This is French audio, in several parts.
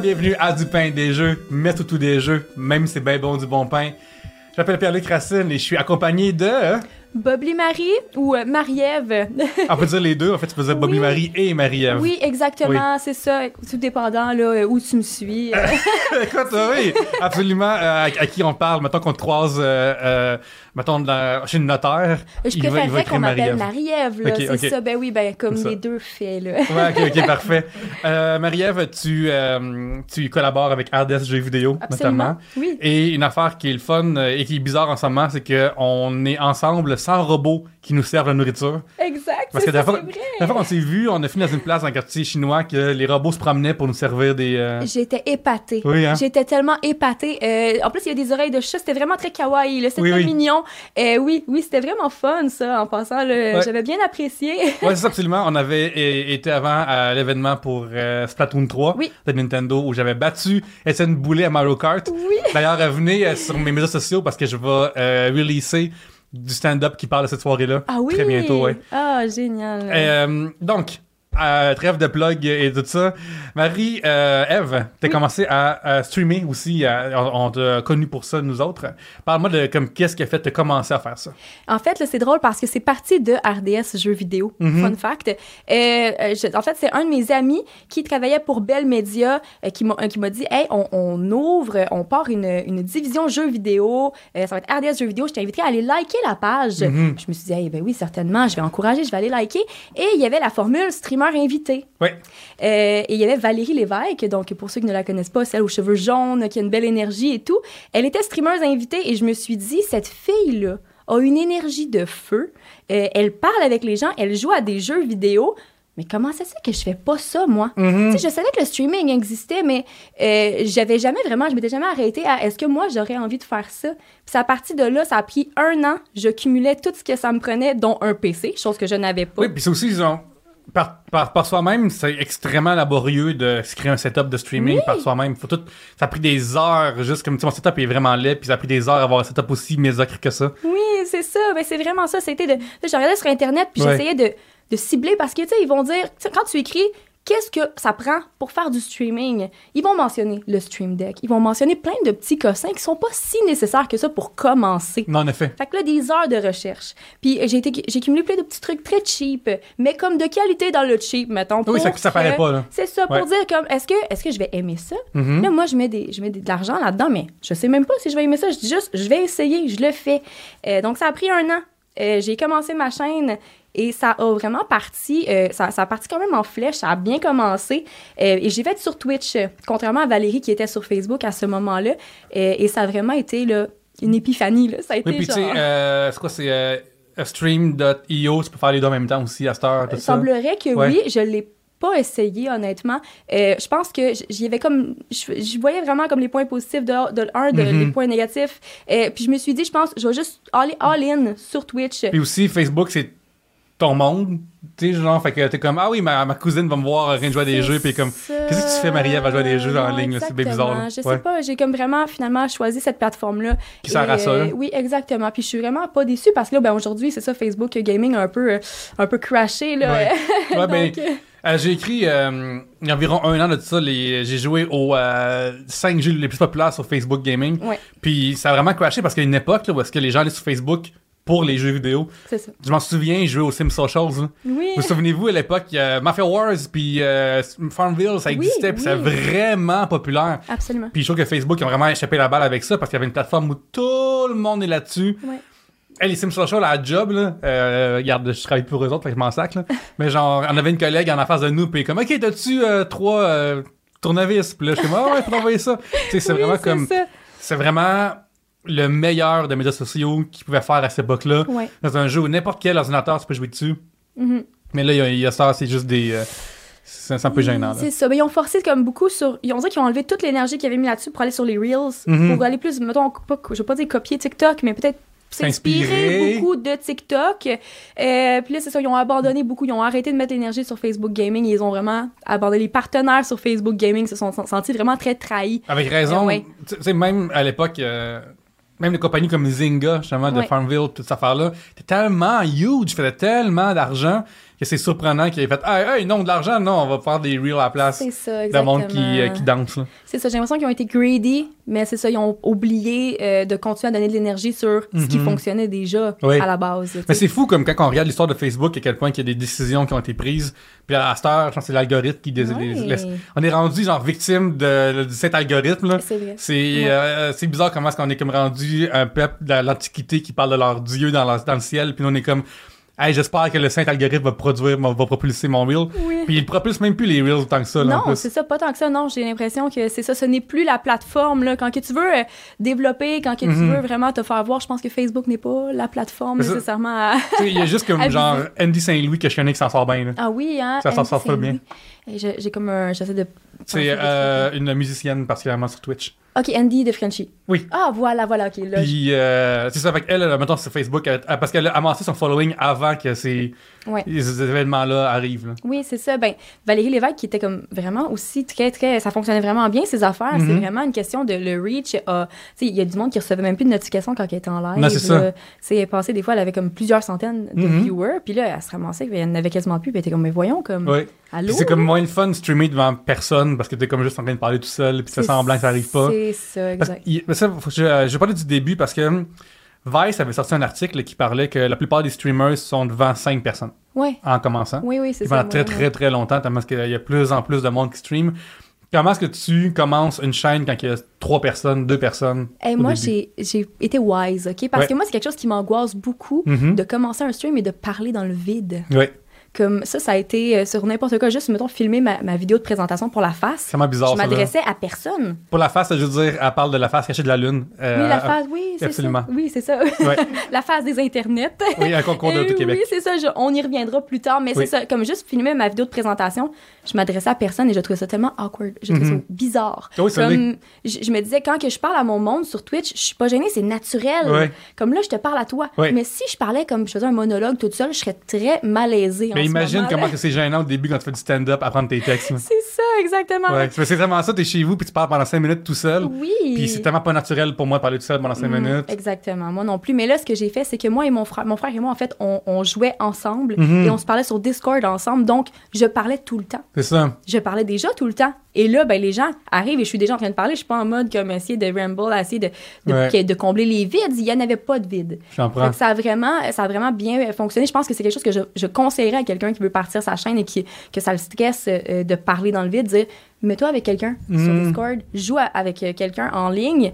bienvenue à Du pain des jeux, mais tout des jeux, même si c'est bien bon du bon pain. Je m'appelle Pierre-Luc Racine et je suis accompagné de... Bobli Marie ou euh, Marie-Ève. On peut dire les deux, en fait, tu faisais Bobby Oui. Marie et Marie-Ève. oui, exactement, c'est ça. Tout dépendant là, euh, où tu me suis. Écoute, oui, absolument. euh, à, à qui on parle, mettons qu'on te croise, euh, mettons, dans- chez le notaire. je il va- il va préférerais écrire qu'on m'appelle Marie-Ève. Là, c'est ça. Ben oui, ben comme les deux faits. Là. Ouais, ok, ok, parfait. Euh, Marie-Ève, tu, euh, tu collabores avec RDS Jeux vidéo, notamment. Oui. Et une affaire qui est le fun euh, et qui est bizarre en ce moment, c'est qu'on est ensemble sans robots qui nous servent la nourriture. Exact. Parce que la fois, fois qu'on s'est vu, on a fini dans une place dans un quartier chinois que les robots se promenaient pour nous servir des. euh, J'étais épatée. Oui, hein? J'étais tellement épatée. Euh, en plus, il y a des oreilles de chat. C'était vraiment très kawaii. C'était Oui, oui. mignon. Euh, oui, oui, c'était vraiment fun, ça, en passant. Ouais. J'avais bien apprécié. Ouais, c'est ça, absolument. On avait été avant à l'événement pour euh, Splatoon 3 Oui. de Nintendo où j'avais battu Étienne Boulet à Mario Kart. oui. D'ailleurs, venez sur mes médias sociaux parce que je vais releaser du stand-up qui parle de cette soirée-là. Ah oui. Très bientôt, ouais. Ah, génial. Euh, donc, euh, trêve de plug et tout ça. Marie, euh, Eve, t'as Oui. commencé à, à streamer aussi. à- on t'a connu pour ça, nous autres. Parle-moi de comme qu'est-ce qui a fait te commencer à faire ça? En fait, c'est drôle parce que c'est parti de RDS Jeux vidéo. Mhm. Fun fact. Euh, euh, je- en fait, c'est un de mes amis qui travaillait pour Bell Media euh, qui m'a qui m'a dit Hey, on, on ouvre, on part une, une division jeux vidéo. Ça va être RDS Jeux vidéo. Je t'inviterai à aller liker la page. Mhm. Je me suis dit Hey, ben oui, certainement, je vais encourager, je vais aller liker. Et il y avait la formule streamer invité. Ouais. Euh, et il y avait Valérie Lévesque, donc pour ceux qui ne la connaissent pas, celle aux cheveux jaunes, qui a une belle énergie et tout. Elle était streameuse invitée et je me suis dit, cette fille-là a une énergie de feu. Euh, elle parle avec les gens, elle joue à des jeux vidéo. Mais comment ça se fait que je fais pas ça, moi? Sais, je savais que le streaming existait, mais euh, j'avais jamais vraiment, je m'étais jamais arrêtée à est-ce que moi j'aurais envie de faire ça? Puis à partir de là, ça a pris un an, je cumulais tout ce que ça me prenait, dont un PC, chose que je n'avais pas. Oui, puis c'est aussi, genre, par, par, par soi-même, c'est extrêmement laborieux de se créer un setup de streaming par soi-même. Faut tout, ça a pris des heures, juste comme, tu sais, mon setup est vraiment laid, puis ça a pris des heures à avoir un setup aussi médiocre que ça. Oui, c'est ça. Ben, c'est vraiment ça. C'était de. Là, je regardais sur Internet, puis Ouais. j'essayais de, de cibler parce que, tu sais, ils vont dire, quand tu écris, qu'est-ce que ça prend pour faire du streaming? Ils vont mentionner le Stream Deck. Ils vont mentionner plein de petits cossins qui sont pas si nécessaires que ça pour commencer. Non, en effet. Fait que là, des heures de recherche. Puis j'ai été- j'ai cumulé plein de petits trucs très cheap, mais comme de qualité dans le cheap, mettons. Oui, ça, ça paraît pas, là. C'est ça, pour Ouais. dire comme, est-ce que, est que je vais aimer ça? Mhm. Là, moi, je mets, des, je mets des- de l'argent là-dedans, mais je sais même pas si je vais aimer ça. Je dis juste, je vais essayer, je le fais. Euh, donc, ça a pris un an. Euh, j'ai commencé ma chaîne et ça a vraiment parti, euh, ça, ça a parti quand même en flèche, ça a bien commencé. Euh, et j'ai fait sur Twitch, contrairement à Valérie qui était sur Facebook à ce moment-là. Euh, et ça a vraiment été là, une épiphanie. Là. Ça a été Oui, puis genre... c'est quoi, c'est stream.io, tu peux faire les deux en même temps aussi à cette heure, tout Il ça? semblerait que Ouais. oui, je l'ai pas essayé honnêtement. Euh, je pense que j'y avais comme je, voyais vraiment comme les points positifs de, de un, de, Mhm. les points négatifs. Euh, puis je me suis dit, je pense, je vais juste aller all in sur Twitch. Puis aussi, Facebook, c'est ton monde. Tu sais, genre, fait que t'es comme, ah oui, ma, ma cousine va me voir rien jouer à des jeux, puis comme, qu'est-ce que tu fais, Marie-Ève, à jouer à des jeux en ligne? C'est bien bizarre, là. Je Ouais. sais pas, j'ai comme vraiment finalement choisi cette plateforme-là. Qui sert à ça, euh, oui, exactement. Puis je suis vraiment pas déçue parce que là, ben, aujourd'hui, c'est ça, Facebook Gaming a un peu, euh, un peu crashé. Là. Ouais. Ouais, ben, Donc, Euh, j'ai écrit euh, il y a environ un an de ça, les, j'ai joué aux 5 jeux les plus populaires sur Facebook Gaming. Ouais. Puis ça a vraiment crashé parce qu'il y a une époque là, où est-ce que les gens allaient sur Facebook pour les jeux vidéo. c'est ça. Je m'en souviens, je jouais aux Sims Socials. là. Oui. Vous souvenez-vous à l'époque, a Mafia Wars puis euh, Farmville, ça Oui, existait, puis oui. c'est vraiment populaire. Absolument. Puis je trouve que Facebook ont vraiment échappé la balle avec ça parce qu'il y avait une plateforme où tout le monde est là-dessus. Ouais. Hey, les Sims Social à la job, là, euh, regarde, je travaille pour eux autres, fait que je m'en sac, là. Mais genre, on avait une collègue en face de nous, puis comme, OK, t'as-tu euh, trois euh, tournevis? Puis là, je suis comme, ah ouais, faut envoyer ça. Tu sais, c'est Oui, vraiment comme, c'est vraiment le meilleur de médias sociaux qu'ils pouvaient faire à cette époque-là. Ouais. Dans un jeu où n'importe quel ordinateur, tu peux jouer dessus. Mhm. Mais là, il y a- il y, a ça, c'est juste des. euh, c'est un peu gênant, là. C'est ça. Ben, ils ont forcé comme beaucoup sur. Ils ont dit qu'ils ont enlevé toute l'énergie qu'ils avaient mis là-dessus pour aller sur les Reels. Mhm. Pour aller plus, mettons, pas, je vais pas dire copier TikTok, mais peut-être S'inspirer. beaucoup de TikTok. Euh, puis là, c'est ça, ils ont abandonné beaucoup. Ils ont arrêté de mettre l'énergie sur Facebook Gaming. Ils ont vraiment abandonné. Les partenaires sur Facebook Gaming se sont sentis vraiment très trahis. Avec raison. Euh, ouais. Tu sais, même à l'époque, euh, même les compagnies comme Zynga, justement, de Ouais. Farmville, toute cette affaire-là, c'était tellement huge, faisait tellement d'argent que c'est surprenant qu'il ait fait Hey, hey, non, de l'argent, non, on va faire des reels à la place. C'est ça, monde qui, euh, qui danse. C'est ça, j'ai l'impression qu'ils ont été greedy, mais c'est ça, ils ont oublié euh, de continuer à donner de l'énergie sur ce qui Mhm. fonctionnait déjà Oui. à la base. Mais c'est fou comme quand on regarde l'histoire de Facebook, à quel point il y a des décisions qui ont été prises. Puis à cette heure, je pense que c'est l'algorithme qui les. On est rendu genre victime de, de cet algorithme. C'est vrai. C'est Ouais. euh, c'est bizarre comment est-ce qu'on est comme rendu un peuple de l'Antiquité qui parle de leur Dieu dans, leur- dans le ciel, puis nous, on est comme Hey, j'espère que le saint algorithme va produire, va propulser mon reel. Oui. Puis il propulse même plus les reels autant que ça. là, Non, c'est ça, pas tant que ça. Non, j'ai l'impression que c'est ça. Ce n'est plus la plateforme. Là. Quand que tu veux euh, développer, quand que tu Mhm. veux vraiment te faire voir, je pense que Facebook n'est pas la plateforme ça. nécessairement à... Il y a juste comme genre Andy Saint-Louis que je connais qui s'en sort bien. là. Ah oui, hein? Ça s'en sort pas bien. J'essaie de... C'est penser euh, une musicienne particulièrement sur Twitch. Ok, Andy de Frenchy. Oui. Ah, voilà, voilà, ok. Là, Puis euh, c'est ça, avec elle, mettons sur Facebook, elle- elle- parce qu'elle a amassé son following avant que ces, Ouais. ces événements-là arrivent. là. Oui, c'est ça. Ben, Valérie Lévesque, qui était comme vraiment aussi très, très. Ça fonctionnait vraiment bien, ses affaires. C'est Mhm. vraiment une question de le reach. euh, tu sais, il y a du monde qui recevait même plus de notifications quand elle était en live. C'est ça. C'est passé, des fois, elle avait comme plusieurs centaines de Mhm. viewers. Puis là, elle se ramassait, elle n'avait quasiment plus. Puis elle était comme, mais voyons, comme. Ouais. Allô? C'est comme moins le fun de streamer devant personne parce que t'es comme juste en train de parler tout seul, puis C'est- semblant que ça arrive pas. C'est ça, Parce exact. il- mais ça, faut je, euh, je vais parler du début parce que Vice avait sorti un article qui parlait que la plupart des streamers sont devant 5 personnes Ouais. en commençant. Oui, oui, c'est ça. pendant très moi, très très longtemps, tellement qu'il y a plus en plus de monde qui stream. Comment est-ce que tu commences une chaîne quand il y a 3 personnes, 2 personnes Hey, au moi, j'ai été wise, OK? Parce Ouais. que moi, c'est quelque chose qui m'angoisse beaucoup Mhm. de commencer un stream et de parler dans le vide. Ouais, Comme ça, ça a été euh, sur n'importe quoi, juste, mettons, filmer ma, ma vidéo de présentation pour la face. c'est vraiment bizarre Je ça. m'adressais à personne. Pour la face, je veux dire, elle parle de la face cachée de la lune. Euh, oui, la phase, oui, c'est ça. absolument. Oui, c'est ça. Ouais. la phase des internets. Oui, un concours de Québec. Oui, c'est ça. je- on y reviendra plus tard. Mais Oui. c'est ça. Comme juste filmer ma vidéo de présentation, je m'adressais à personne et je trouvais ça tellement awkward. Je trouvais Mhm. ça bizarre. Oui, ça l'est. Comme, je, je me disais, quand que je parle à mon monde sur Twitch, je suis pas gênée, c'est naturel. Comme là, je te parle à toi. Mais si je parlais comme je faisais un monologue toute seule, je serais très malaisée. Mais imagine comment que c'est gênant au début quand tu fais du stand-up à prendre tes textes. C'est ça, exactement. Ouais, c'est vraiment ça, t'es chez vous puis tu parles pendant 5 minutes tout seul. Oui. Puis c'est tellement pas naturel pour moi de parler tout seul pendant 5 Mhm, minutes. Exactement, moi non plus. Mais là, ce que j'ai fait, c'est que moi et mon frère, mon frère et moi, en fait, on, on jouait ensemble Mhm. et on se parlait sur Discord ensemble. Donc, je parlais tout le temps. C'est ça. Je parlais déjà tout le temps. Et là, ben, les gens arrivent et je suis déjà en train de parler. Je suis pas en mode comme essayer de ramble, essayer de, de, Ouais. que- de combler les vides. Il y en avait pas de vide. Ça a vraiment, ça a vraiment bien fonctionné. Je pense que c'est quelque chose que je, je conseillerais à quelqu'un qui veut partir sa chaîne et qui, que ça le stresse euh, de parler dans le vide, dire mets-toi avec quelqu'un sur Mm. Discord, joue avec euh, quelqu'un en ligne,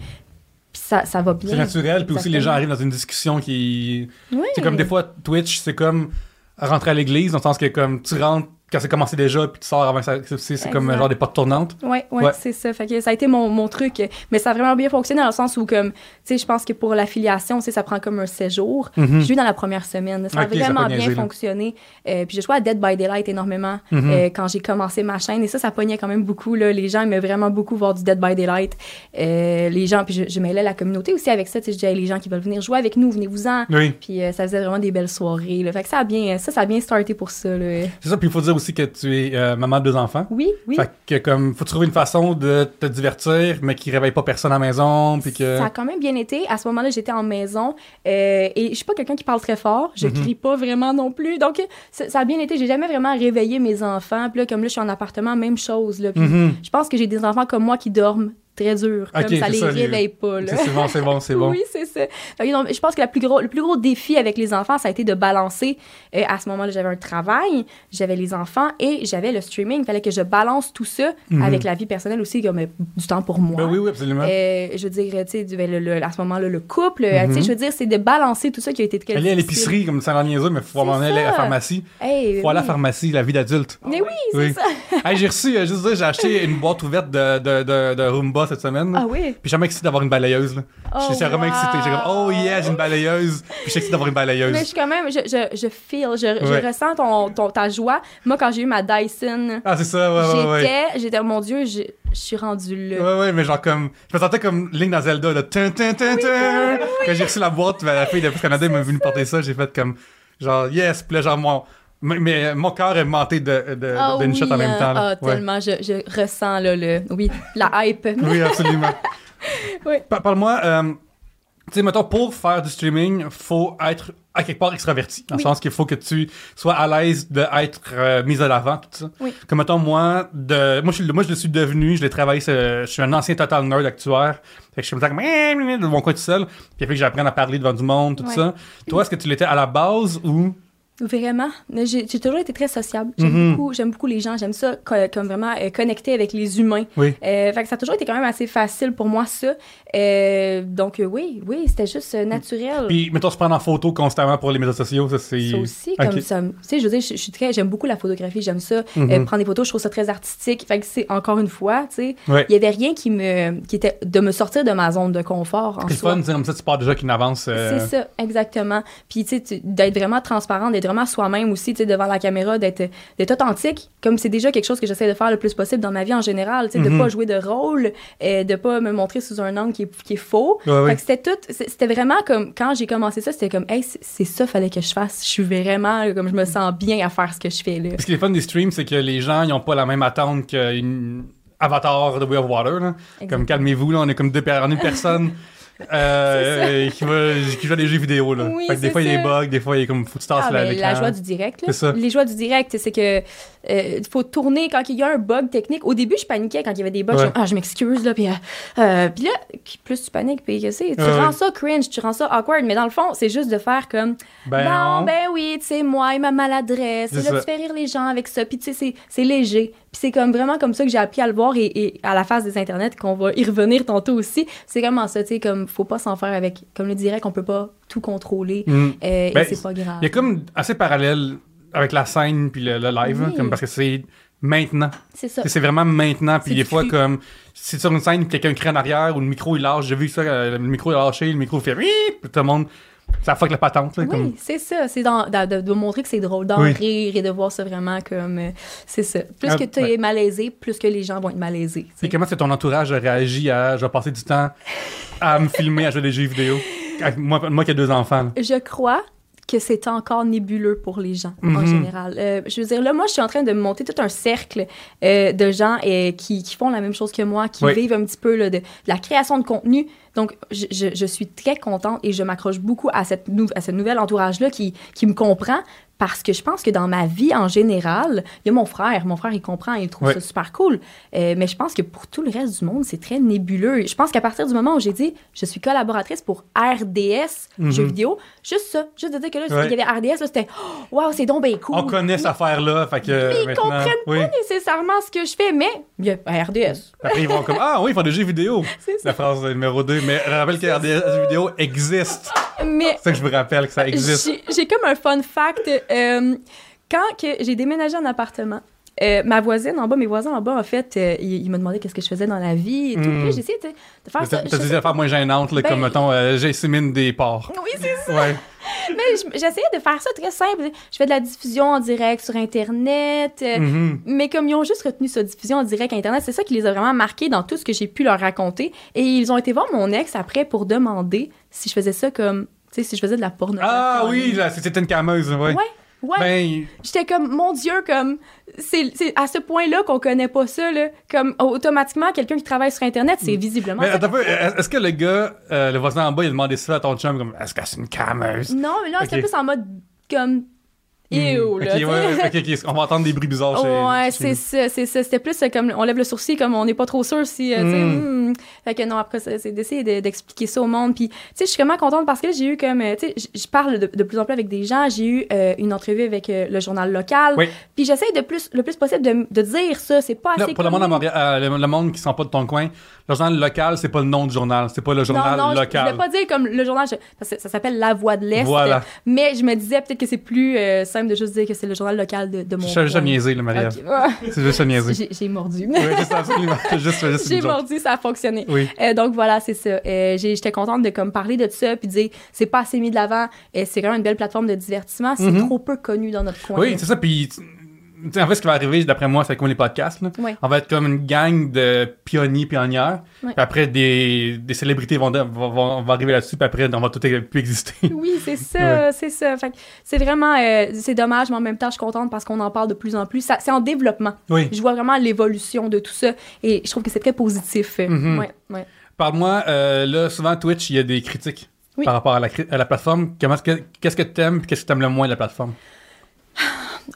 puis ça, ça va bien. C'est naturel, puis aussi les gens arrivent dans une discussion qui. Oui. C'est comme des fois, Twitch, c'est comme rentrer à l'église, dans le sens que comme tu rentres quand c'est commencé déjà, puis tu sors avant ça. C'est comme genre des portes tournantes. Ouais, ouais, Ouais. c'est ça. Fait que ça a été mon, mon truc. Mais ça a vraiment bien fonctionné dans le sens où, comme, tu sais, je pense que pour l'affiliation, ça prend comme un séjour. Mhm. J'ai eu dans la première semaine. Ça a Ok, ça a vraiment bien niaisé, fonctionné. Euh, puis j'ai joué à Dead by Daylight énormément Mhm. euh, quand j'ai commencé ma chaîne. Et ça, ça pognait quand même beaucoup. Là. Les gens aimaient vraiment beaucoup voir du Dead by Daylight. Euh, les gens, puis je, je mêlais la communauté aussi avec ça. Tu sais, je disais, les gens qui veulent venir jouer avec nous, venez-vous-en. Oui. Puis ça faisait vraiment des belles soirées. Là. Fait que ça a bien, ça, ça a bien starté pour ça. C'est ça, puis il faut dire aussi que tu es euh, maman de deux enfants. Oui, oui. Fait que comme, faut trouver une façon de te divertir, mais qui réveille pas personne à la maison, puis que. Ça a quand même bien été. À ce moment-là, j'étais en maison euh, et je suis pas quelqu'un qui parle très fort. Je Mhm. crie pas vraiment non plus. Donc, ça, a bien été. J'ai jamais vraiment réveillé mes enfants. Puis là, comme là, je suis en appartement, même chose. Là. Mhm. Je pense que j'ai des enfants comme moi qui dorment très dur. Comme ça les ça, réveille pas. C'est bon, c'est bon, c'est bon. Oui, c'est ça. Non, je pense que la plus gros, le plus gros défi avec les enfants, ça a été de balancer. euh, à ce moment-là, j'avais un travail, j'avais les enfants et j'avais le streaming. Il fallait que je balance tout ça Mhm. avec la vie personnelle aussi, comme euh, du temps pour moi. Ben oui, oui, absolument. Euh, je veux dire, tu sais, ben, le- le- à ce moment-là, le couple, Mhm. tu sais, je veux dire, c'est de balancer tout ça qui a été très Aller à l'épicerie, comme ça en niaiseux, mais faut C'est m'en aller à la pharmacie. Hey, Faut aller à la oui. pharmacie, la vie d'adulte. Mais oui, c'est Oui. ça. Hey, j'ai reçu, juste dire, j'ai acheté une boîte ouverte de, de, de, de Roomba cette semaine. là. Ah oui? Puis je suis vraiment excité d'avoir une balayeuse. Là. Oh, je suis vraiment wow. excité. J'ai comme, oh yeah, j'ai une balayeuse. Puis je suis excité d'avoir une balayeuse. Mais je suis quand même, je, je, je feel, je, Ouais. je ressens ton, ton- ta joie. Moi, quand j'ai eu ma Dyson, Ah, c'est ça, ouais, ouais, ouais. j'étais, j'étais, mon Dieu, je, je suis rendue là. Ouais, ouais, mais genre comme. Je me sentais comme Link dans Zelda, là. Tin, tin, tin, tin. Quand j'ai reçu la boîte, la fille de Canada m'a venu porter ça, j'ai fait comme. Genre, yes, puis là, genre, mon. Mais, mais mon cœur est monté de, de, Ah d'une oui, shot en même temps. Ah, Ouais. tellement, je, je ressens là, le, oui, la hype. Oui, absolument. Oui. Parle-moi, euh, tu sais, mettons, pour faire du streaming, faut être à quelque part extraverti, dans Oui. le sens qu'il faut que tu sois à l'aise d'être euh, mise à l'avant, tout ça. Oui. Comme mettons, moi, de, moi, je, suis- moi, je le suis devenu, je l'ai travaillé, je suis un ancien total nerd actuaire. Fait que je suis comme ça, de mon coin tout seul. Puis il a fait que j'apprenne à parler devant du monde, tout ça. Toi, est-ce que tu l'étais à la base ou. Vraiment. J'ai toujours été très sociable. J'aime beaucoup, j'aime beaucoup les gens. J'aime ça co- comme vraiment euh, connecter avec les humains. Oui. Euh, fait que ça a toujours été quand même assez facile pour moi, ça. Euh, donc, oui, oui, c'était juste naturel. Puis, mettons, se prendre en photo constamment pour les médias sociaux, ça, c'est. Ça aussi, Ok. comme ça. Tu sais, je veux dire, je, suis très. J'aime beaucoup la photographie, j'aime ça. Mhm. Prendre des photos, je trouve ça très artistique. Fait que c'est encore une fois, tu sais, Ouais. il y avait rien qui me. qui était de me sortir de ma zone de confort C'est fun, comme ça, tu pars déjà qu'une avance. C'est ça, exactement. Puis, tu sais, d'être vraiment transparent, d'être vraiment soi-même aussi, tu sais, devant la caméra, d'être d'être authentique, comme c'est déjà quelque chose que j'essaie de faire le plus possible dans ma vie en général, tu sais, de pas jouer de rôle, euh, de pas me montrer sous un angle qui est, qui est faux. Ouais, ouais. C'était tout, c'était vraiment comme, quand j'ai commencé ça, c'était comme, hey, c'est- ça, fallait que je fasse. Je suis vraiment, comme, je me sens bien à faire ce que je fais, là. Ce qui est fun des streams, c'est que les gens, ils ont pas la même attente qu'une avatar de Way of Water. Là. Comme calmez-vous, là, on est comme deux on est une personne euh, qui, va, qui joue à des jeux vidéo. Là. Oui, fait que des fois, il y a des bugs, des fois, il y a comme faut que tu tasses Ah, la, ben, la joie du direct. là. C'est ça. Les joies du direct, c'est que euh, il faut tourner quand il y a un bug technique. Au début, je paniquais quand il y avait des bugs. Ouais. Je, ah, je m'excuse, là. Puis, euh, euh, puis là, plus tu paniques, puis que c'est, tu Ouais, rends ouais. ça cringe, tu rends ça awkward. Mais dans le fond, c'est juste de faire comme, Ben, non. ben oui, tu sais, moi et ma maladresse. Et là, ça. tu fais rire les gens avec ça. Puis, tu sais, c'est- léger. Puis c'est comme vraiment comme ça que j'ai appris à le voir et, et à la face des internets, qu'on va y revenir tantôt aussi. C'est vraiment ça, tu sais, comme, faut pas s'en faire avec, comme le direct, on peut pas tout contrôler. Mm. euh, Ben, et c'est pas grave. Il y a comme assez parallèle avec la scène puis le, le live, Oui. comme parce que c'est maintenant. C'est ça. C'est vraiment maintenant. Puis C'est des fois, cru. comme si sur une scène, quelqu'un crie en arrière ou le micro il lâche, j'ai vu ça, euh, le micro est lâché, le micro fait puis tout le monde, ça fuck la patente. Là, Oui, comme... c'est ça. C'est de, de- montrer que c'est drôle, d'en Oui. rire et de voir ça vraiment comme. euh, c'est ça. Plus Ah, que tu es malaisé, plus que les gens vont être malaisés. Puis comment que ton entourage a réagi à je vais passer du temps à me filmer à jouer des jeux vidéo moi, moi qui ai deux enfants. là? Je crois que c'est encore nébuleux pour les gens en Mhm. général. Euh, je veux dire, là, moi, je suis en train de monter tout un cercle euh, de gens euh, qui, qui font la même chose que moi, qui Oui. vivent un petit peu là, de, de la création de contenu. Donc, je, je, je suis très contente et je m'accroche beaucoup à, cette nou- à ce nouvel entourage-là qui, qui me comprend parce que je pense que dans ma vie en général, il y a mon frère. Mon frère, il comprend, il trouve ça super cool. Euh, mais je pense que pour tout le reste du monde, c'est très nébuleux. Je pense qu'à partir du moment où j'ai dit je suis collaboratrice pour RDS Mhm. jeux vidéo, juste ça, juste de dire que là, Ouais. il y avait RDS, là, c'était wow, c'est donc bien cool. On connaît cette affaire-là, fait que Mais ils comprennent oui. pas nécessairement ce que je fais, mais il y a RDS. Après, ils vont comme Ah oui, ils font des jeux vidéo. La phrase numéro 2. Mais je rappelle que RDS vidéo existe. Mais C'est ça que je vous rappelle que ça existe. j'ai comme un fun fact. euh, quand que j'ai déménagé en appartement, euh, ma voisine en bas, mes voisins en bas, en fait, euh, ils, ils me demandaient qu'est-ce que je faisais dans la vie et tout. Mm. Puis j'ai essayé de, faire ça. T'as des affaires moins gênantes, là, Ben- comme mettons, euh, Jessimine des porcs. Oui, c'est ça. Ouais. Mais je- j'essayais de faire ça très simple. Je fais de la diffusion en direct sur Internet. euh, Mhm. Mais comme ils ont juste retenu sa diffusion en direct Internet, c'est ça qui les a vraiment marqués dans tout ce que j'ai pu leur raconter. Et ils ont été voir mon ex après pour demander si je faisais ça comme, tu sais, si je faisais de la pornographie. Ah oui, c'était une cameuse, ouais. Ouais, ouais. Ben, J'étais comme, mon Dieu, comme, c'est c'est à ce point-là qu'on connaît pas ça, là. Comme, automatiquement, quelqu'un qui travaille sur Internet, c'est visiblement. mais attends est-ce que le gars, euh, le voisin en bas, il a demandé ça à ton chum, comme, est-ce que c'est une cameuse? Non, mais là, c'était Ok. plus en mode, comme, ew, Hmm. là. Ouais, on va entendre des bruits bizarres chez Ouais, chez c'est nous. ça, c'est ça. C'était plus euh, comme on lève le sourcil, comme on n'est pas trop sûr si. euh, tu sais, Mm. hmm. Fait que non, après, c'est d'essayer de- d'expliquer ça au monde. Puis, tu sais, je suis vraiment contente parce que j'ai eu comme. euh, Tu sais, je parle de, de plus en plus avec des gens. J'ai eu euh, une entrevue avec euh, le journal local. Oui. Puis, j'essaie de plus, le plus possible de, de dire ça. C'est pas Là, pour le monde, à. Montréal, euh, le, le monde qui sent pas de ton coin, le journal local, c'est pas le nom du journal, c'est pas le journal non, non, je- local. Je, vais pas dire comme le journal, je- parce que ça s'appelle La Voix de l'Est. Voilà. Mais je me disais peut-être que c'est plus euh, de juste dire que c'est le journal local de, de mon. Je suis niaiser. Ok. Ouais. C'est juste niaiser. J'ai mordu. oui, juste absolument. Juste, juste J'ai mordu, ça a fonctionné. Oui. Euh, donc voilà, c'est ça. Euh, J'étais contente de comme parler de ça puis de dire c'est pas assez mis de l'avant. Euh, c'est quand même une belle plateforme de divertissement. C'est Mhm. trop peu connu dans notre coin. Oui, c'est ça. Puis, en fait, ce qui va arriver, d'après moi, c'est comme les podcasts. Là. Ouais. On va être comme une gang de pionniers, pionnières. Ouais. Puis après, des, des célébrités vont, vont, vont, vont arriver là-dessus. Puis après, on va tout plus exister. Oui, c'est ça, c'est ça. C'est vraiment, euh, c'est dommage, mais en même temps, je suis contente parce qu'on en parle de plus en plus. C'est en développement. oui. Je vois vraiment l'évolution de tout ça et je trouve que c'est très positif. Ouais, ouais. Parle-moi, euh, là, souvent, Twitch, il y a des critiques Oui. par rapport à la, à la plateforme. Qu'est-ce que t'aimes et qu'est-ce que t'aimes le moins de la plateforme?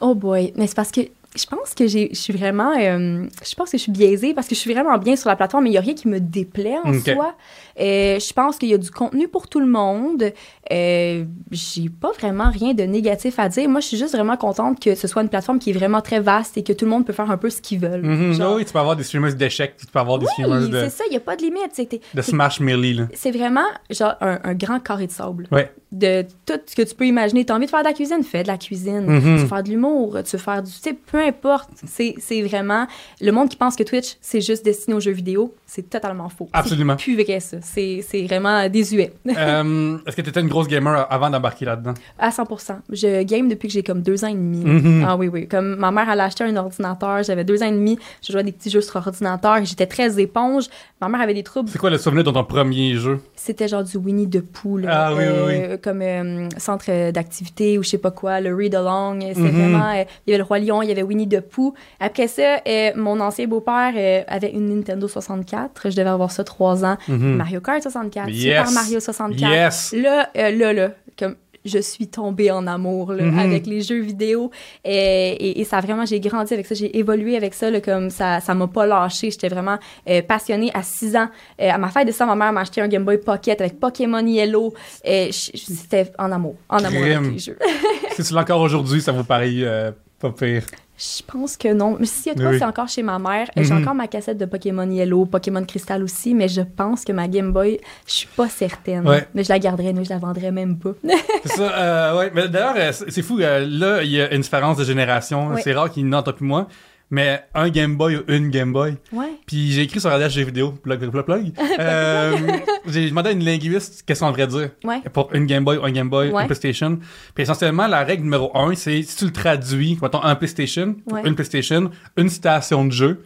Oh boy, mais c'est parce que je pense que j'ai, je suis vraiment, euh, je pense que je suis biaisée parce que je suis vraiment bien sur la plateforme, mais il y a rien qui me déplaît en soi. Euh, je pense qu'il y a du contenu pour tout le monde. Euh, j'ai pas vraiment rien de négatif à dire. Moi, je suis juste vraiment contente que ce soit une plateforme qui est vraiment très vaste et que tout le monde peut faire un peu ce qu'ils veulent. Mhm. Genre, Oui, tu peux avoir des streamers d'échecs, tu peux avoir des oui, streamers de, c'est ça, il y a pas de limite. de Smash Melee. Là. C'est vraiment genre un, un grand carré de sable. Ouais. De tout ce que tu peux imaginer. Tu as envie de faire de la cuisine, fais de la cuisine. Mhm. Tu veux faire de l'humour, tu veux faire du. Tu peu importe. C'est vraiment. Le monde qui pense que Twitch, c'est juste destiné aux jeux vidéo, c'est totalement faux. Absolument. C'est plus vrai, ça. C'est vraiment désuet. Euh, est-ce que tu étais une grosse gamer avant d'embarquer là-dedans? À 100 Je game depuis que j'ai comme deux ans et demi. Mhm. Ah oui, oui. Comme ma mère, elle a acheté un ordinateur, j'avais deux ans et demi, je jouais à des petits jeux sur ordinateur, j'étais très éponge. Ma mère avait des troubles C'est quoi le souvenir de ton premier jeu? C'était genre du Winnie the Pooh, Ah oui, oui, euh, comme euh, centre d'activité ou je sais pas quoi, le Read Along. C'est Mhm. vraiment. euh, il y avait le Roi Lion, il y avait Winnie the Pooh. Après ça, euh, mon ancien beau-père euh, avait une Nintendo 64. Je devais avoir ça trois ans. Mhm. Mario Kart 64, Yes. Super Mario 64. Yes! Là, euh, là, là, comme je suis tombée en amour là, Mhm. avec les jeux vidéo et, et, et ça vraiment j'ai grandi avec ça j'ai évolué avec ça là, comme ça ça m'a pas lâché j'étais vraiment euh, passionnée à 6 ans Euh, à ma fête de ça ma mère m'a acheté un Game Boy Pocket avec Pokémon Yellow c'était en amour en amour avec les jeux si tu l'as encore aujourd'hui, ça vous paraît euh, pas pire. Je pense que non mais si y a de quoi Oui. c'est encore chez ma mère j'ai Mhm. encore ma cassette de Pokémon Yellow Pokémon Crystal aussi mais je pense que ma Game Boy je suis pas certaine Ouais. mais je la garderai mais je la vendrai même pas C'est ça, euh, ouais. Mais d'ailleurs, euh, c'est fou, euh, là, il y a une différence de génération. Oui. C'est rare qu'il toi plus moi. Mais un Game Boy ou une Game Boy. ouais Puis j'ai écrit sur RDH Jeux vidéo, plug, plug, plug, plug. Euh, j'ai demandé à une linguiste qu'est-ce qu'on devrait dire ouais pour une Game Boy, un Game Boy, Ouais. une PlayStation. Puis essentiellement, la règle numéro un, c'est si tu le traduis, mettons un PlayStation, une PlayStation, une station de jeu,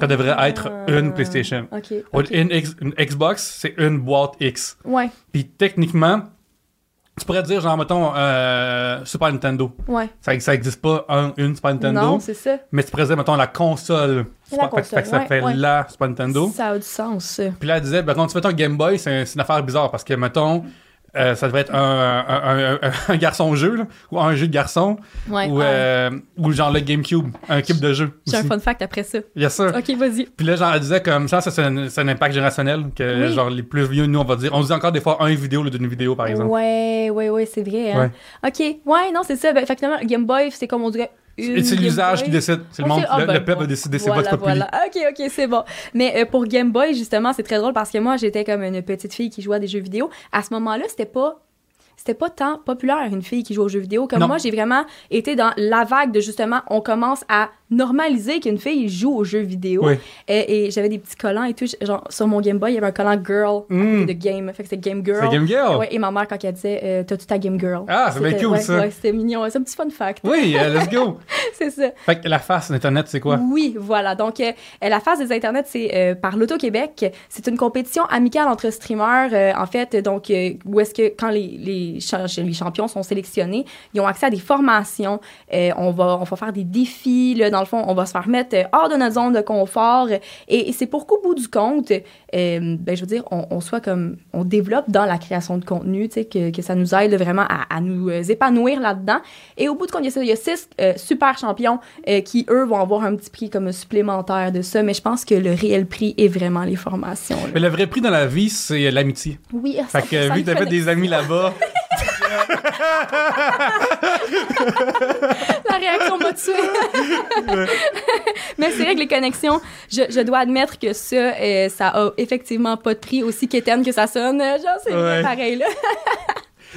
ça devrait être une PlayStation. Ah. OK. Ou ok. Une, une Xbox, c'est une boîte X. Ouais, Puis techniquement, tu pourrais dire, genre, mettons, euh, Super Nintendo. ouais. Ça, ça existe pas un, une Super Nintendo. Non, c'est ça. mais tu pourrais dire, mettons, la console. La Super- fait que- fait ça console, fait ouais, la Super Nintendo. Ça a du sens. ça. Puis là, elle disait, ben, quand tu fais ton Game Boy, c'est une affaire bizarre parce que, mettons, euh, ça devrait être un, un, un- garçon-jeu, là, ou un jeu de garçon, Ouais. ou, ouais. euh, ou genre le GameCube, un cube de jeu. J'ai un fun fact après ça. Yes, sir. OK, vas-y. Puis là, genre, elle disait comme ça, c'est un, impact générationnel, que Oui. genre les plus vieux, nous, on va dire, on dit encore des fois un vidéo d'une vidéo, par exemple. Ouais, ouais, ouais, c'est vrai. Hein? OK. Ouais, non, c'est ça. Ben, fait que finalement, Game Boy, c'est comme on dirait. C'est l'usage qui décide. C'est le monde, ah, le, ben, le peuple bon. a décidé, c'est voilà, pas voilà. OK, OK, c'est bon. Mais euh, pour Game Boy, justement, c'est très drôle parce que moi, j'étais comme une petite fille qui jouait à des jeux vidéo. À ce moment-là, c'était pas. C'était pas tant populaire, une fille qui joue aux jeux vidéo. Comme Non. moi, j'ai vraiment été dans la vague de justement, on commence à normaliser qu'une fille joue aux jeux vidéo. Oui. Et, et j'avais des petits collants et tout. Genre, sur mon Game Boy, il y avait un collant girl Mm. côté de game. Fait que c'était Game Girl. C'est Game Girl? Ouais, et ma mère, quand elle disait, euh, t'as-tu ta Game Girl? Ah, c'est bien cool, ouais, ça. Ouais, c'était mignon. C'est un petit fun fact. Oui, euh, let's go. c'est ça. fait que la face d'Internet, c'est quoi? Oui, voilà. Donc, euh, la phase des Internets, c'est euh, par l'Auto-Québec. C'est une compétition amicale entre streamers, euh, en fait. Donc, euh, où est-ce que quand les, les, cha- les champions sont sélectionnés, ils ont accès à des formations. Euh, on, va, on va faire des défis. Là, dans le fond, on va se faire mettre euh, hors de notre zone de confort. Et, et c'est pour qu'au bout du compte, euh, ben, je veux dire, on, on soit comme... On développe dans la création de contenu, tu sais, que, que ça nous aide vraiment à, à nous euh, épanouir là-dedans. Et au bout de compte, il y a ça, il y a six euh, super champions euh, qui, eux, vont avoir un petit prix comme supplémentaire de ça. Mais je pense que le réel prix est vraiment les formations. là. Mais le vrai prix dans la vie, c'est l'amitié. Oui, Fait que ça vu que t'as fait des amis là-bas, La réaction m'a tué. Mais c'est vrai que les connexions, je, je dois admettre que ça, euh, ça a effectivement pas de prix aussi quétaine que ça sonne. Genre, c'est Ouais. pareil, là.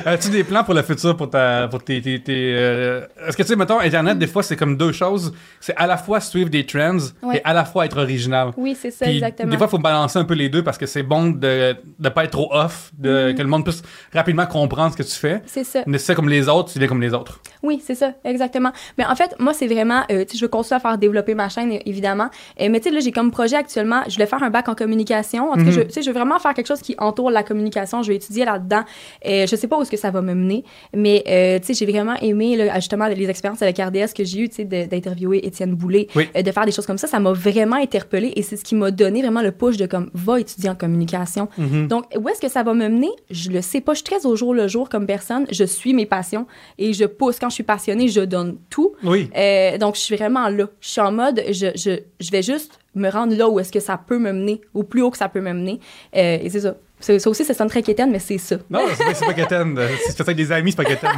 As-tu des plans pour le futur pour ta, pour tes, tes, tes, euh, Est-ce que tu sais, mettons, Internet, des fois, c'est comme deux choses. C'est à la fois suivre des trends Ouais. et à la fois être original. Oui, c'est ça, Puis, exactement. Des fois, il faut balancer un peu les deux parce que c'est bon de ne pas être trop off, de, Mm. que le monde puisse rapidement comprendre ce que tu fais. c'est ça. Mais c'est comme les autres, tu es comme les autres. Oui, c'est ça, exactement. Mais en fait, moi, c'est vraiment, euh, tu sais, je veux continuer à faire développer ma chaîne, évidemment. Euh, mais tu sais, là, j'ai comme projet actuellement, je voulais faire un bac en communication. En tout cas, Mhm. je, tu sais, je veux vraiment faire quelque chose qui entoure la communication. Je vais étudier là-dedans. Euh, je sais pas où ce que ça va me mener. Mais, euh, tu sais, j'ai vraiment aimé, là, justement, les expériences avec RDS que j'ai eues, tu sais, d'interviewer Étienne Boulay, Oui. euh, de faire des choses comme ça. Ça m'a vraiment interpellée et c'est ce qui m'a donné vraiment le push de comme, va étudier en communication. Mhm. Donc, où est-ce que ça va me mener? Je le sais pas. Je suis très au jour le jour comme personne. Je suis mes passions et je pousse. Quand je suis passionnée, je donne tout. Oui. Euh, donc, je suis vraiment là. Je suis en mode, je, je, je vais juste me rendre là où est-ce que ça peut me mener, au plus haut que ça peut me mener. Euh, et c'est ça. C'est- Ça aussi, ça sonne très quétaine, mais c'est ça. Non, c'est pas, quétaine. Si tu fais ça avec des amis, c'est pas quétaine.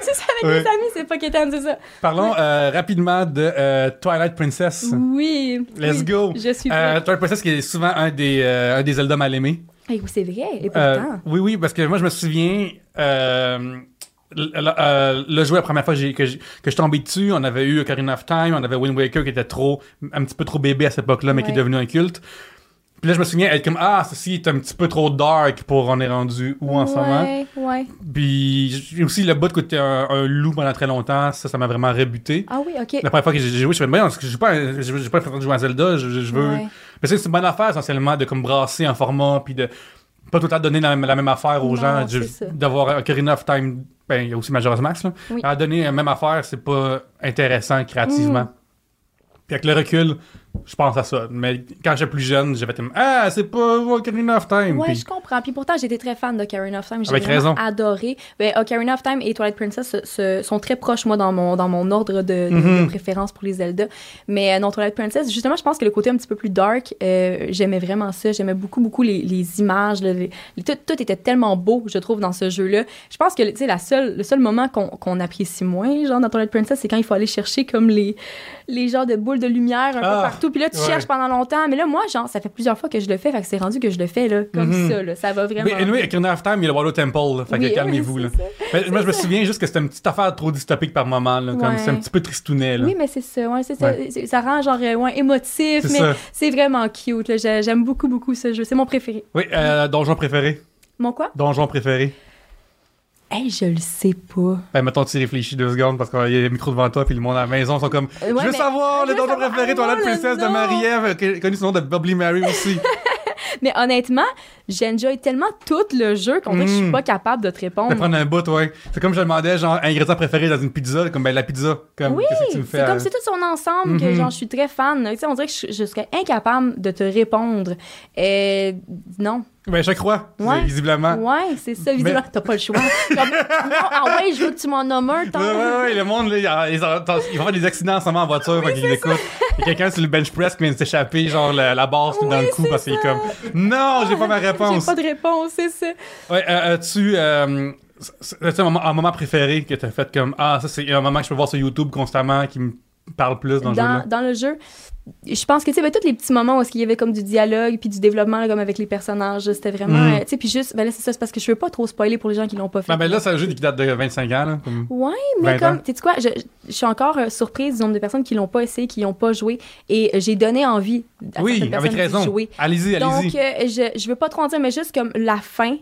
c'est ça, avec Ouais. mes amis, c'est pas quétaine, c'est ça. Parlons euh, rapidement de euh, Twilight Princess. Oui. Let's oui, go. Je suis Euh. Twilight Princess qui est souvent un des, euh, un des Zelda mal aimés. Eh oui, c'est vrai, et pourtant. oui, oui, parce que moi, je me souviens, le, le- jouet, la première fois que, que, je suis tombé dessus, on avait eu Ocarina of Time, on avait Wind Waker qui était trop, un petit peu trop bébé à cette époque-là, mais qui est devenu un culte. Puis là, je me souviens être comme, ah, ceci est un petit peu trop dark pour on est rendu où en ce moment. Ouais. Puis j'ai aussi le bout de côté un, un loup pendant très longtemps, ça, ça m'a vraiment rebuté. Ah oui, OK. La première fois que j'ai joué, je mais non, parce que j'ai pas, j'ai pas de jouer à Zelda, je, veux. Ouais. Mais c'est une bonne affaire essentiellement de comme brasser un format puis de pas tout le temps donner la, même- la même affaire aux Non, gens, d'avoir Ocarina of Time, ben il y a aussi Majora's Max là. Oui. À donner la même affaire, c'est pas intéressant créativement. Mm. Puis avec le recul, je pense à ça. Mais quand j'étais plus jeune, j'avais comme ah, c'est pas Ocarina of Time. Ouais, Puis- je comprends. Puis pourtant, j'étais très fan d'Ocarina of Time. J'ai Avec vraiment raison. adoré. Ben, Ocarina of Time et Twilight Princess se- se- sont très proches, moi, dans mon, dans mon ordre de, de- Mhm. préférence pour les Zelda. Mais euh, non, Twilight Princess, justement, je pense que le côté un petit peu plus dark, euh, j'aimais vraiment ça. J'aimais beaucoup, beaucoup les, les images. là, les- les- tout, tout était tellement beau, je trouve, dans ce jeu-là. Je pense que, tu sais, la seule, le seul moment qu'on qu'on apprécie moins, genre, dans Twilight Princess, c'est quand il faut aller chercher comme les, les genres de boules de lumière un Ah, peu Puis là, tu ouais. cherches pendant longtemps. Mais là, moi, genre, ça fait plusieurs fois que je le fais. Fait que c'est rendu que je le fais, là, comme Mhm. ça, là. Ça va vraiment. Mais anyway, Ocarina of Time, il y a le Wallow Temple. là. fait Oui, que calmez-vous. là. Mais moi, je me souviens juste que c'était une petite affaire trop dystopique par moment. Là, comme Ouais. c'est un petit peu tristounet. Là. Oui, mais c'est ça, ouais, c'est ça. Ça rend genre euh, ouais, émotif, C'est mais c'est vraiment cute. là. J'aime beaucoup, beaucoup ce jeu. C'est mon préféré. Oui, euh, donjon préféré. Mon quoi? Donjon préféré. Hey, je le sais pas. Ben, mettons, tu réfléchis deux secondes parce qu'il y a le micro devant toi, puis le monde à la maison sont comme. Je veux savoir je le donjon préféré, ah, toi, la le princesse de. Marie-Ève, connue sous le nom de Bubbly Mary aussi. Mais honnêtement, j'enjoy tellement tout le jeu qu'on dirait que je suis Mm. pas capable de te répondre. prendre un bout, ouais. C'est comme je demandais, genre, ingrédient préféré dans une pizza, comme ben la pizza. Comme, Oui, qu'est-ce que tu me fais? c'est comme c'est tout son ensemble que Mhm. genre je suis très fan. Tu sais, on dirait que je, je serais incapable de te répondre. Euh, non. Ben, je crois, Ouais. visiblement. Ouais, c'est ça. Visiblement, t'as pas le choix. Comme, non, ah ouais, je veux que tu m'en nommes un. tant- Ouais, ouais, ouais, le monde, là, ils, vont faire des accidents en ce moment en voiture, fait qu'ils l'écoutent. Il y a quelqu'un sur le bench press qui vient de s'échapper, genre la, la barre dans Oui, le cou parce qu'il est comme Non, j'ai pas ma J'ai réponse. pas de réponse, c'est ça. Ouais, euh, as-tu euh, c'est- un moment, un moment préféré que t'as fait comme Ah, ça c'est un moment que je peux voir sur YouTube constamment qui me parle plus dans, le dans, dans le jeu, je pense que tu sais, ben, tous les petits moments où il y avait comme du dialogue puis du développement là, comme avec les personnages, c'était vraiment. Mhm. euh, tu sais, puis juste, ben là, c'est ça, c'est parce que je veux pas trop spoiler pour les gens qui l'ont pas fait. Ben, ben là, c'est un jeu qui date de 25 ans. Là, comme- Ouais, mais 20 comme, tu sais quoi, je, je suis encore euh, surprise du nombre de personnes qui l'ont pas essayé, qui l'ont pas joué, et euh, j'ai donné envie à Oui, certaines avec personnes raison. jouer. Allez-y, Donc, allez-y. euh, je, je veux pas trop en dire, mais juste comme la fin,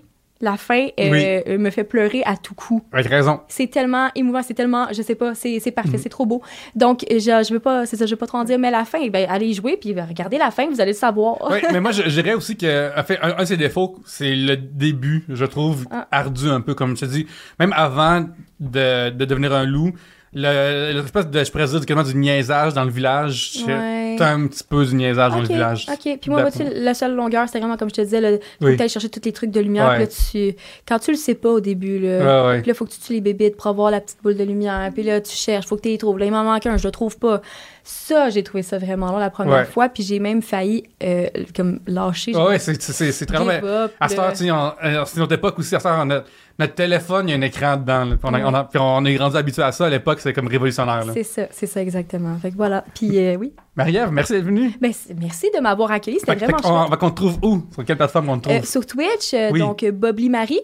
la fin euh, Oui. euh, me fait pleurer à tout coup. Avec raison. C'est tellement émouvant, c'est tellement, je sais pas, c'est c'est parfait, Mhm. c'est trop beau. Donc, je, je veux pas, c'est ça, je veux pas trop en dire, mais la fin, ben, allez jouer, puis ben, regardez la fin, vous allez le savoir. Oui, mais moi, je, je dirais aussi que, en fait, un, un de ses défauts, c'est le début, je trouve, Ah. ardu un peu, comme je te dis. Même avant de, de devenir un loup, le- l'espèce de, je pourrais dire, du niaisage dans le village. Ouais. T'as un petit peu du niaisage dans le village. OK. Puis moi, vois-tu, la seule longueur, c'était vraiment comme je te disais, là, faut Oui. que tu chercher tous les trucs de lumière. Ouais. Là, tu, quand tu le sais pas au début, là, Ouais, ouais. puis là, faut que tu tues les bébites pour avoir la petite boule de lumière. Puis là, tu cherches, faut que tu les trouves. Là, il m'en manque un, je le trouve pas. Ça, j'ai trouvé ça vraiment long la première fois. Puis j'ai même failli euh, comme lâcher. Ouais, c'est- très long. À cette heure, euh, c'est notre époque aussi, à cette heure, on a- notre téléphone, il y a un écran dedans. là. Puis on, a- Ouais. on a- puis on est grandi habitué à ça. À l'époque, c'était comme révolutionnaire. C'est ça, c'est ça exactement. Fait que voilà. Puis euh, oui. Marie-Ève, merci d'être venue. Ben, merci de m'avoir accueilli. C'était vraiment fait qu'on- chouette. va qu'on te trouve où? Sur quelle plateforme on te trouve? Euh, sur Twitch, euh, Oui. donc Bobly Marie.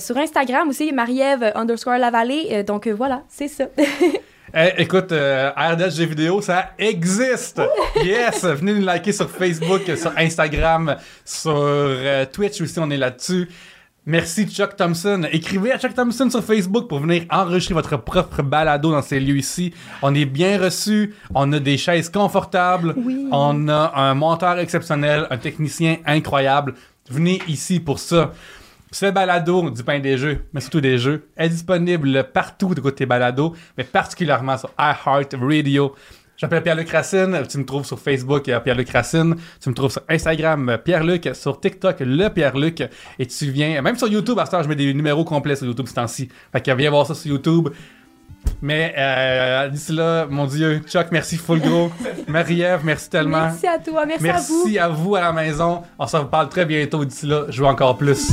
Sur Instagram aussi, Marie-Ève underscore Lavallée. Donc voilà, c'est ça. Eh, écoute, euh, RDS Jeux vidéo, ça existe! yes! Venez nous liker sur Facebook, sur Instagram, sur euh, Twitch aussi, on est là-dessus. Merci Chuck Thompson. Écrivez à Chuck Thompson sur Facebook pour venir enregistrer votre propre balado dans ces lieux ici. On est bien reçus, on a des chaises confortables, Oui. on a un monteur exceptionnel, un technicien incroyable. Venez ici pour ça. Ce balado du pain des jeux, mais surtout des jeux, est disponible partout de côté balado, mais particulièrement sur iHeartRadio. Je m'appelle Pierre-Luc Racine. Tu me trouves sur Facebook, euh, Pierre-Luc Racine. Tu me trouves sur Instagram, euh, Pierre-Luc. Sur TikTok, le Pierre-Luc. Et tu viens, même sur YouTube, à ce temps, je mets des numéros complets sur YouTube ce temps-ci. Fait que viens voir ça sur YouTube. Mais euh, d'ici là, mon Dieu, Chuck, merci full gros. Marie-Ève, merci tellement. Merci à toi, merci, à vous. Merci à vous à la maison. On se reparle très bientôt. D'ici là, je veux encore plus.